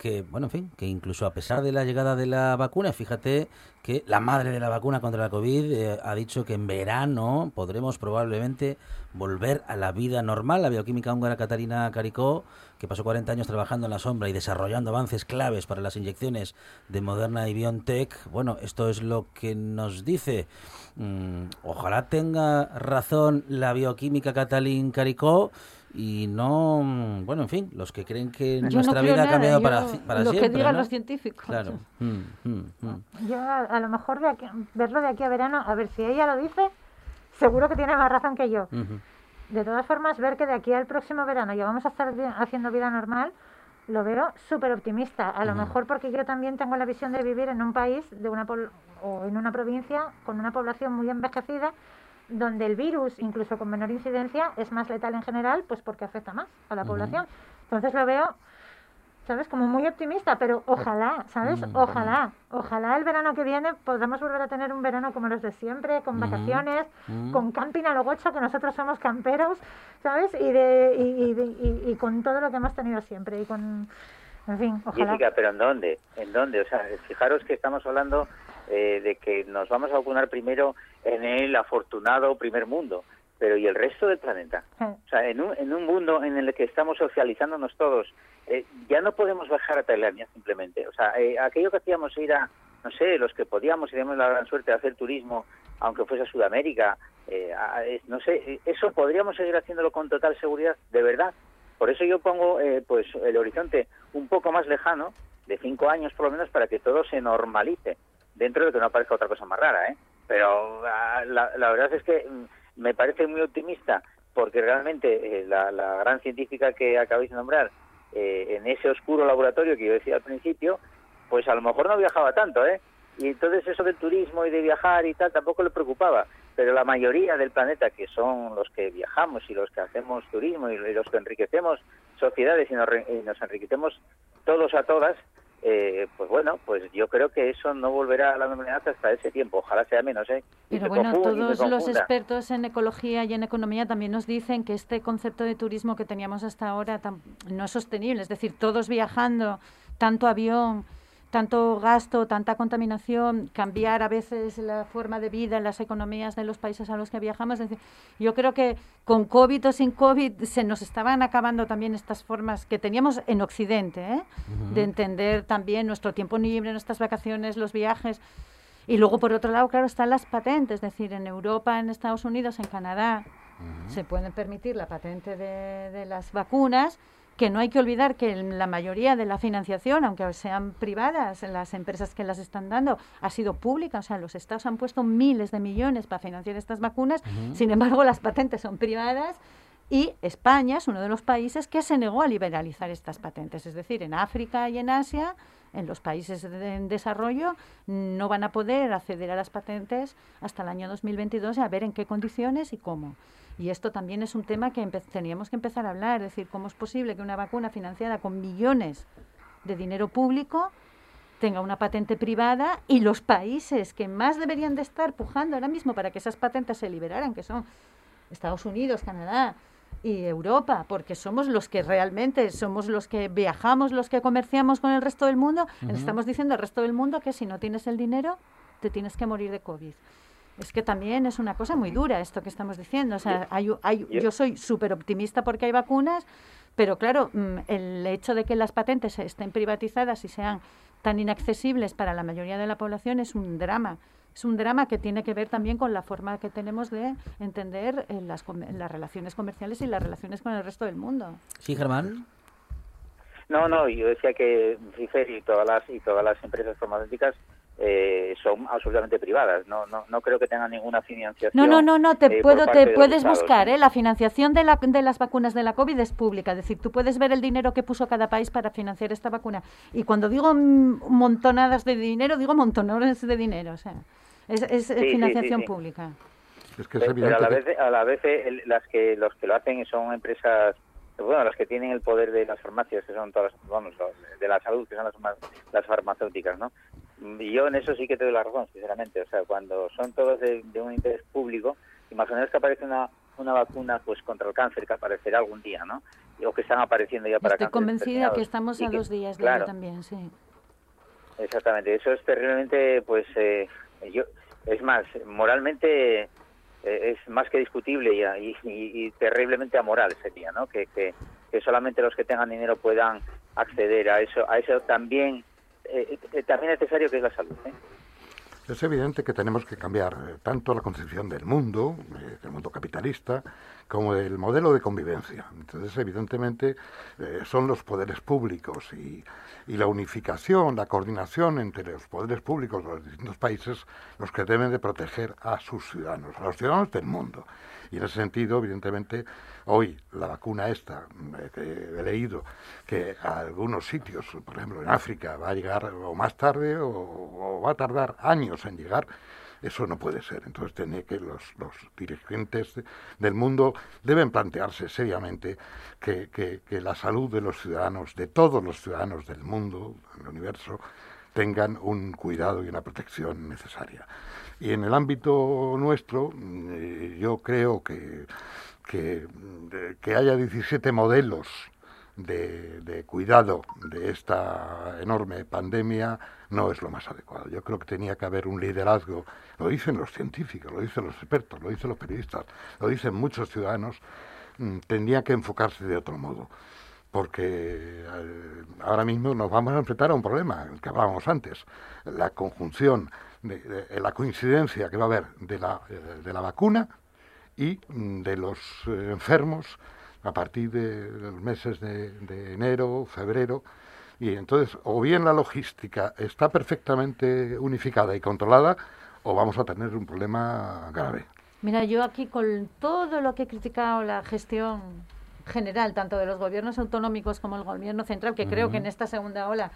que, bueno, en fin, que incluso a pesar de la llegada de la vacuna, fíjate que la madre de la vacuna contra la COVID eh, ha dicho que en verano podremos probablemente volver a la vida normal. La bioquímica húngara Catarina Caricó, que pasó 40 años trabajando en la sombra y desarrollando avances claves para las inyecciones de Moderna y BioNTech, bueno, esto es lo que nos dice. Mm, ojalá tenga razón la bioquímica Catalín Caricó y no, mm, bueno, en fin, los que creen que Yo nuestra vida ha cambiado yo para, para lo siempre. que digan ¿no? los científicos. Claro. Mm, mm, mm. Yo a, a lo mejor de aquí- verlo de aquí a verano, a ver si ella lo dice, seguro que tiene más razón que yo. De todas formas, ver que de aquí al próximo verano ya vamos a estar haciendo vida normal, lo veo súper optimista. A lo mejor porque yo también tengo la visión de vivir en un país de una pol- o en una provincia con una población muy envejecida, donde el virus, incluso con menor incidencia, es más letal en general, pues porque afecta más a la Ujú. población. Entonces lo veo, ¿sabes? Como muy optimista, pero ojalá, ¿sabes? Ujú. Ojalá, ojalá el verano que viene podamos volver a tener un verano como los de siempre, con vacaciones, con camping a lo gocho, que nosotros somos camperos, ¿sabes? Y, de, y, y de- y- y con todo lo que hemos tenido siempre. Y con, en fin, ojalá. Jessica, ¿pero en dónde? ¿En dónde? O sea, fijaros que estamos hablando eh, de que nos vamos a vacunar primero en el afortunado primer mundo, pero ¿y el resto del planeta? Sí. O sea, en un, en un mundo en el que estamos socializándonos todos, eh, ya no podemos bajar a Tailandia simplemente. O sea, eh, aquello que hacíamos ir a, no sé, los que podíamos y teníamos la gran suerte de hacer turismo, aunque fuese a Sudamérica, eh, a- no sé, eso podríamos seguir haciéndolo con total seguridad, de verdad. Por eso yo pongo eh, pues el horizonte un poco más lejano, de cinco años por lo menos, para que todo se normalice, dentro de que no aparezca otra cosa más rara, ¿eh? Pero ah, la, verdad es que mm, me parece muy optimista, porque realmente eh, la, gran científica que acabáis de nombrar, eh, en ese oscuro laboratorio que yo decía al principio, pues a lo mejor no viajaba tanto, ¿eh? Y entonces eso del turismo y de viajar y tal tampoco le preocupaba. Pero la mayoría del planeta, que son los que viajamos y los que hacemos turismo y los que enriquecemos sociedades y nos, y nos enriquecemos todos a todas, eh, pues bueno, pues yo creo que eso no volverá a la normalidad hasta ese tiempo. Ojalá sea menos, ¿eh? Y Pero bueno, todos los expertos en ecología y en economía también nos dicen que este concepto de turismo que teníamos hasta ahora no es sostenible. Es decir, todos viajando, tanto avión, tanto gasto, tanta contaminación, cambiar a veces la forma de vida las economías de los países a los que viajamos. Es decir, yo creo que con COVID o sin COVID se nos estaban acabando también estas formas que teníamos en Occidente, ¿eh? de entender también nuestro tiempo libre, nuestras vacaciones, los viajes. Y luego, por otro lado, claro, están las patentes, es decir, en Europa, en Estados Unidos, en Canadá, se pueden permitir la patente de, de las vacunas, que no hay que olvidar que la mayoría de la financiación, aunque sean privadas, las empresas que las están dando, ha sido pública, o sea, los estados han puesto miles de millones para financiar estas vacunas, sin embargo, las patentes son privadas. Y España es uno de los países que se negó a liberalizar estas patentes, es decir, en África y en Asia en los países en desarrollo no van a poder acceder a las patentes hasta el año 2022 y a ver en qué condiciones y cómo. Y esto también es un tema que teníamos que empezar a hablar, es decir, cómo es posible que una vacuna financiada con millones de dinero público tenga una patente privada y los países que más deberían de estar pujando ahora mismo para que esas patentes se liberaran, que son Estados Unidos, Canadá y Europa, porque somos los que realmente somos los que viajamos, los que comerciamos con el resto del mundo, le estamos diciendo al resto del mundo que si no tienes el dinero, te tienes que morir de COVID. Es que también es una cosa muy dura esto que estamos diciendo. O sea, hay, hay- Yo- yo soy súper optimista porque hay vacunas, pero claro, mm, el hecho de que las patentes estén privatizadas y sean tan inaccesibles para la mayoría de la población es un drama. Es un drama que tiene que ver también con la forma que tenemos de entender eh, las, relaciones comerciales y las relaciones con el resto del mundo. Sí, Germán. No, no, yo decía que Pfizer y todas las y todas las empresas farmacéuticas eh, son absolutamente privadas. No, no, no creo que tengan ninguna financiación. No, no, no, no, te, eh, puedo, te puedes estados, buscar, ¿no? ¿eh? La financiación de, la, de las vacunas de la COVID es pública, es decir, tú puedes ver el dinero que puso cada país para financiar esta vacuna. Y cuando digo mm, montonadas de dinero, digo montonadas de dinero, o sea, es, es sí, financiación sí. pública. Es que es Pero- a la que- vez, a la vez el- las que los que lo hacen son empresas bueno las que tienen el poder de las farmacias que son todas las- vamos de la salud que son las, las farmacéuticas no y yo en eso sí que te doy la razón sinceramente o sea cuando son todos de, de un interés público imaginaos que aparece una una vacuna pues contra el cáncer que aparecerá algún día no o que están apareciendo ya para Estoy cánceres convencida que estamos a que- dos días de claro, ello también, sí. Exactamente, eso es terriblemente, pues, eh, yo, es más, moralmente eh, es más que discutible y, y- y- terriblemente amoral sería, ¿no? Que, que, que solamente los que tengan dinero puedan acceder a eso, a eso también, eh, eh, también necesario que es la salud. ¿eh? Es evidente que tenemos que cambiar eh, tanto la concepción del mundo, eh, del mundo capitalista, como del modelo de convivencia. Entonces, evidentemente, eh, son los poderes públicos y, y la unificación, la coordinación entre los poderes públicos de los distintos países los que deben de proteger a sus ciudadanos, a los ciudadanos del mundo. Y en ese sentido, evidentemente, hoy la vacuna esta, eh, que he leído que a algunos sitios, por ejemplo en África, va a llegar o más tarde o, va a tardar años en llegar, eso no puede ser. Entonces tiene que los, dirigentes de- del mundo deben plantearse seriamente que- que la salud de los ciudadanos, de todos los ciudadanos del mundo, del universo, tengan un cuidado y una protección necesaria. Y en el ámbito nuestro, mm, yo creo que, que, que haya 17 modelos de, de cuidado de esta enorme pandemia no es lo más adecuado. Yo creo que tenía que haber un liderazgo, lo dicen los científicos, lo dicen los expertos, lo dicen los periodistas, lo dicen muchos ciudadanos, mm, tendría que enfocarse de otro modo porque eh, ahora mismo nos vamos a enfrentar a un problema, el que hablábamos antes, la conjunción, de, de- la coincidencia que va a haber de la, eh, de la vacuna y mm, de los eh, enfermos a partir de los meses de, de enero, febrero, y entonces o bien la logística está perfectamente unificada y controlada, o vamos a tener un problema grave. Mira, yo aquí con todo lo que he criticado la gestión general, tanto de los gobiernos autonómicos como el gobierno central, que creo que en esta segunda ola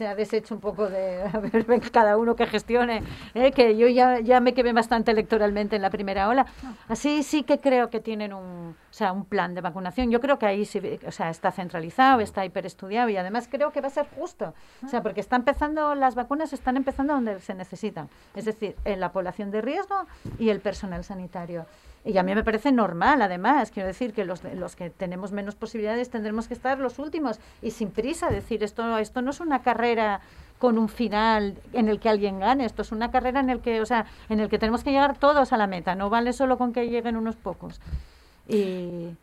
se ha deshecho un poco de a ver, cada uno que gestione, ¿eh? que yo ya, ya me quemé bastante electoralmente en la primera ola. Así sí que creo que tienen un, o sea, un plan de vacunación. Yo creo que ahí sí, o sea, está centralizado, está hiperestudiado y además creo que va a ser justo. O sea, porque está empezando, las vacunas están empezando donde se necesitan, es decir, en la población de riesgo y el personal sanitario. Y a mí me parece normal, además, quiero decir que los, los que tenemos menos posibilidades tendremos que estar los últimos y sin prisa, decir, esto, esto no es una carrera con un final en el que alguien gane. Esto es una carrera en el que, o sea, en el que tenemos que llegar todos a la meta. No vale solo con que lleguen unos pocos. Y,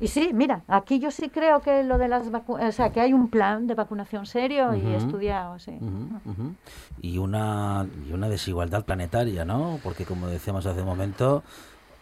y sí, mira, aquí yo sí creo que lo de las vacunas, o sea, que hay un plan de vacunación serio y estudiado, sí. Y una, y una desigualdad planetaria, ¿no? Porque como decíamos hace un momento,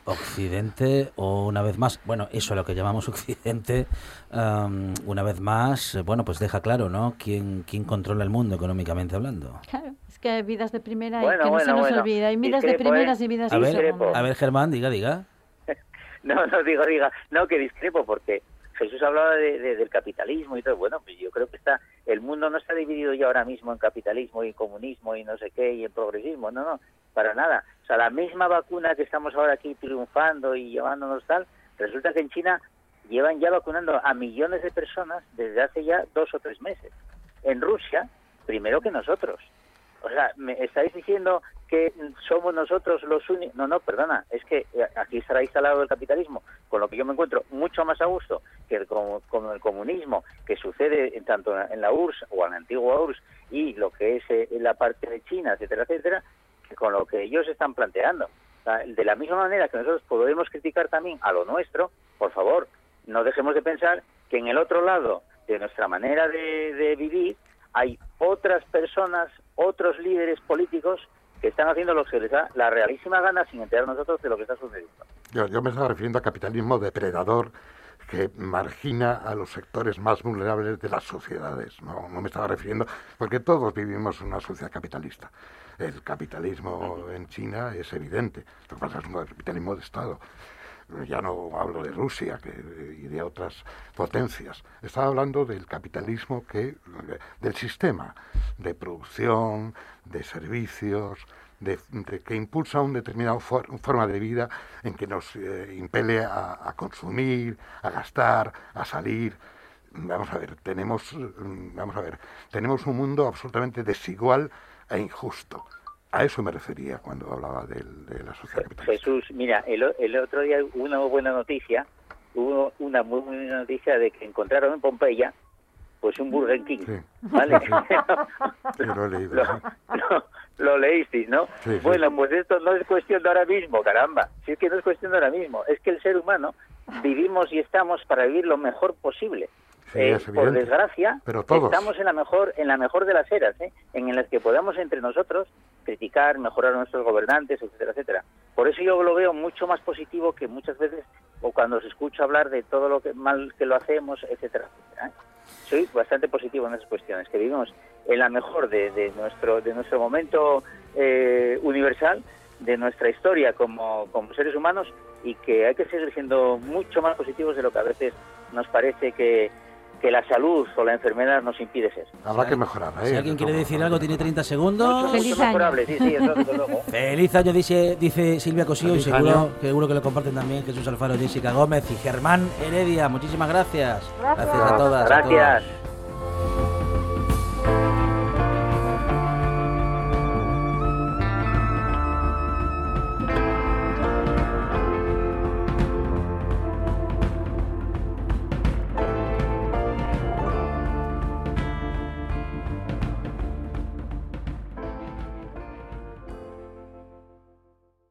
Occidente, o una vez más, bueno, eso lo que llamamos Occidente, una vez más, bueno, pues deja claro, ¿no? ¿Quién, quién controla el mundo económicamente hablando? Claro, es que hay vidas de primera y Bueno, que no se bueno, nos bueno. olvida. Hay vidas de primeras ¿eh? y vidas A de ver, segundas. a ver, Germán, diga, diga. No, no digo, diga, no, que discrepo, porque Jesús hablaba de- de- del capitalismo y todo. Bueno, pues yo creo que está, el mundo no está dividido ya ahora mismo en capitalismo y comunismo y no sé qué y en progresismo, no, no, para nada. O sea, la misma vacuna que estamos ahora aquí triunfando y llevándonos tal, resulta que en China llevan ya vacunando a millones de personas desde hace ya dos o tres meses. En Rusia, primero que nosotros. O sea, ¿me estáis diciendo que somos nosotros los únicos? No, no, perdona, es que eh, aquí estará instalado el capitalismo, con lo que yo me encuentro mucho más a gusto que el, con, con el comunismo que sucede en, tanto en la URSS o en la antigua URSS y lo que es eh, la parte de China, etcétera, etcétera, con lo que ellos están planteando. De la misma manera que nosotros podemos criticar también a lo nuestro, por favor, no dejemos de pensar que en el otro lado de nuestra manera de, de vivir hay otras personas, otros líderes políticos que están haciendo lo que les da la realísima gana sin enterar nosotros de lo que está sucediendo. Yo, yo me estaba refiriendo a capitalismo depredador que margina a los sectores más vulnerables de las sociedades. No, me estaba refiriendo, porque todos vivimos una sociedad capitalista. El capitalismo en China es evidente, lo que pasa es un capitalismo de Estado. Ya no hablo de Rusia que, y de otras potencias. Estaba hablando del capitalismo que, del sistema de producción, de servicios, de, de que impulsa una determinada for- forma de vida en que nos eh, impele a, a consumir, a gastar, a salir. Vamos a ver, tenemos, mm, vamos a ver, tenemos un mundo absolutamente desigual e injusto. A eso me refería cuando hablaba del- de la sociedad capitalista. Jesús, mira, el, el otro día hubo una buena noticia, hubo una muy buena noticia de que encontraron en Pompeya pues un Burger King, Sí. ¿vale? Sí, lo he leído. lo- lo leísteis, ¿no? Sí, sí. Bueno, pues esto no es cuestión de ahora mismo, caramba. Si es que no es cuestión de ahora mismo, es que el ser humano vivimos y estamos para vivir lo mejor posible. Sí, Eh, por desgracia, Pero todos. estamos en la mejor en la mejor de las eras, ¿eh? en las que podamos entre nosotros criticar, mejorar a nuestros gobernantes, etcétera, etcétera. Por eso yo lo veo mucho más positivo que muchas veces o cuando se escucha hablar de todo lo que mal que lo hacemos, etcétera, etcétera. ¿eh? Soy bastante positivo en esas cuestiones, que vivimos en la mejor de, de nuestro de nuestro momento eh, universal, de nuestra historia como, como seres humanos y que hay que seguir siendo mucho más positivos de lo que a veces nos parece que, que la salud o la enfermedad nos impide ser. Habrá que mejorar. ¿eh? Si alguien quiere decir algo, tiene 30 segundos. Feliz Mucho mejorable, sí, sí, eso desde luego. Feliz año, dice, dice Silvia Cosío, y seguro, año. seguro que lo comparten también Jesús Alfaro, Jessica Gómez y Germán Heredia. Muchísimas gracias. Gracias. a todas. a Gracias.